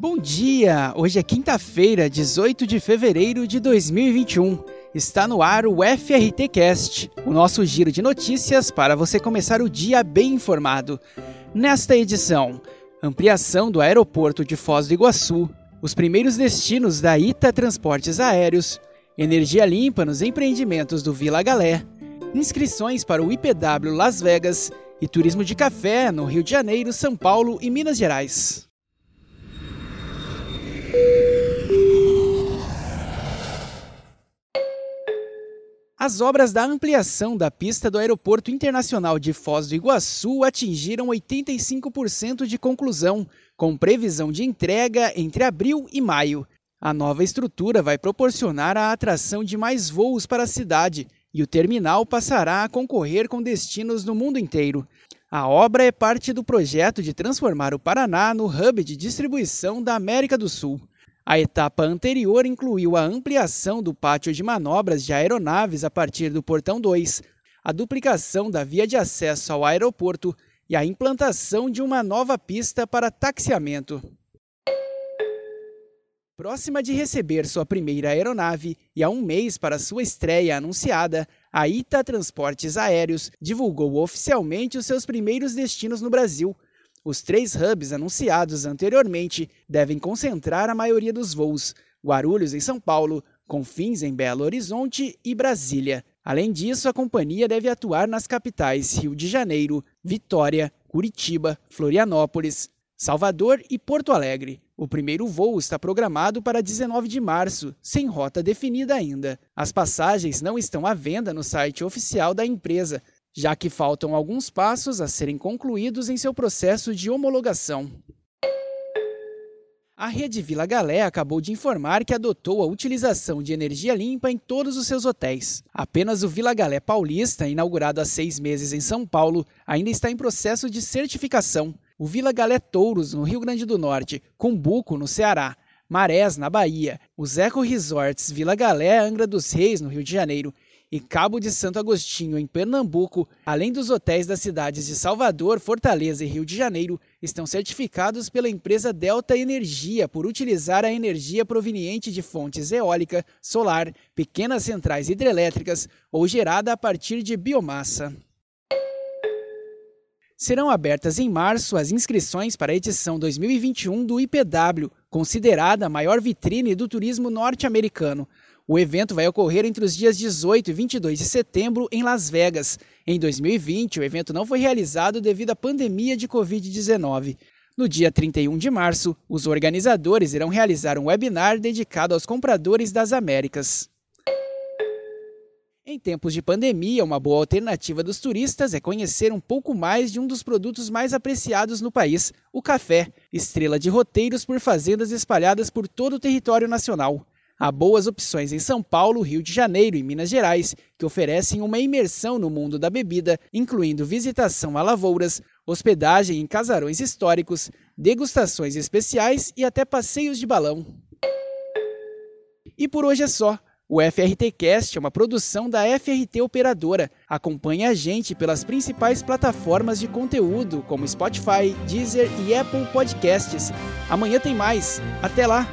Bom dia! Hoje é quinta-feira, 18 de fevereiro de 2021. Está no ar o FRT Cast, o nosso giro de notícias para você começar o dia bem informado. Nesta edição, ampliação do aeroporto de Foz do Iguaçu, os primeiros destinos da Ita Transportes Aéreos, energia limpa nos empreendimentos do Vila Galé, inscrições para o IPW Las Vegas e turismo de café no Rio de Janeiro, São Paulo e Minas Gerais. As obras da ampliação da pista do Aeroporto Internacional de Foz do Iguaçu atingiram 85% de conclusão, com previsão de entrega entre abril e maio. A nova estrutura vai proporcionar a atração de mais voos para a cidade e o terminal passará a concorrer com destinos no mundo inteiro. A obra é parte do projeto de transformar o Paraná no hub de distribuição da América do Sul. A etapa anterior incluiu a ampliação do pátio de manobras de aeronaves a partir do portão 2, a duplicação da via de acesso ao aeroporto e a implantação de uma nova pista para taxiamento. Próxima de receber sua primeira aeronave e há um mês para sua estreia anunciada, a Ita Transportes Aéreos divulgou oficialmente os seus primeiros destinos no Brasil. Os três hubs anunciados anteriormente devem concentrar a maioria dos voos: Guarulhos, em São Paulo, Confins, em Belo Horizonte e Brasília. Além disso, a companhia deve atuar nas capitais Rio de Janeiro, Vitória, Curitiba, Florianópolis, Salvador e Porto Alegre. O primeiro voo está programado para 19 de março, sem rota definida ainda. As passagens não estão à venda no site oficial da empresa, já que faltam alguns passos a serem concluídos em seu processo de homologação. A rede Vila Galé acabou de informar que adotou a utilização de energia limpa em todos os seus hotéis. Apenas o Vila Galé Paulista, inaugurado há seis meses em São Paulo, ainda está em processo de certificação o Vila Galé Touros, no Rio Grande do Norte, Cumbuco, no Ceará, Marés, na Bahia, os Eco Resorts Vila Galé, Angra dos Reis, no Rio de Janeiro, e Cabo de Santo Agostinho, em Pernambuco, além dos hotéis das cidades de Salvador, Fortaleza e Rio de Janeiro, estão certificados pela empresa Delta Energia por utilizar a energia proveniente de fontes eólica, solar, pequenas centrais hidrelétricas ou gerada a partir de biomassa. Serão abertas em março as inscrições para a edição 2021 do IPW, considerada a maior vitrine do turismo norte-americano. O evento vai ocorrer entre os dias 18 e 22 de setembro em Las Vegas. Em 2020, o evento não foi realizado devido à pandemia de Covid-19. No dia 31 de março, os organizadores irão realizar um webinar dedicado aos compradores das Américas. Em tempos de pandemia, uma boa alternativa dos turistas é conhecer um pouco mais de um dos produtos mais apreciados no país, o café, estrela de roteiros por fazendas espalhadas por todo o território nacional. Há boas opções em São Paulo, Rio de Janeiro e Minas Gerais, que oferecem uma imersão no mundo da bebida, incluindo visitação a lavouras, hospedagem em casarões históricos, degustações especiais e até passeios de balão. E por hoje é só. O FRT Cast é uma produção da FRT Operadora. Acompanhe a gente pelas principais plataformas de conteúdo, como Spotify, Deezer e Apple Podcasts. Amanhã tem mais. Até lá!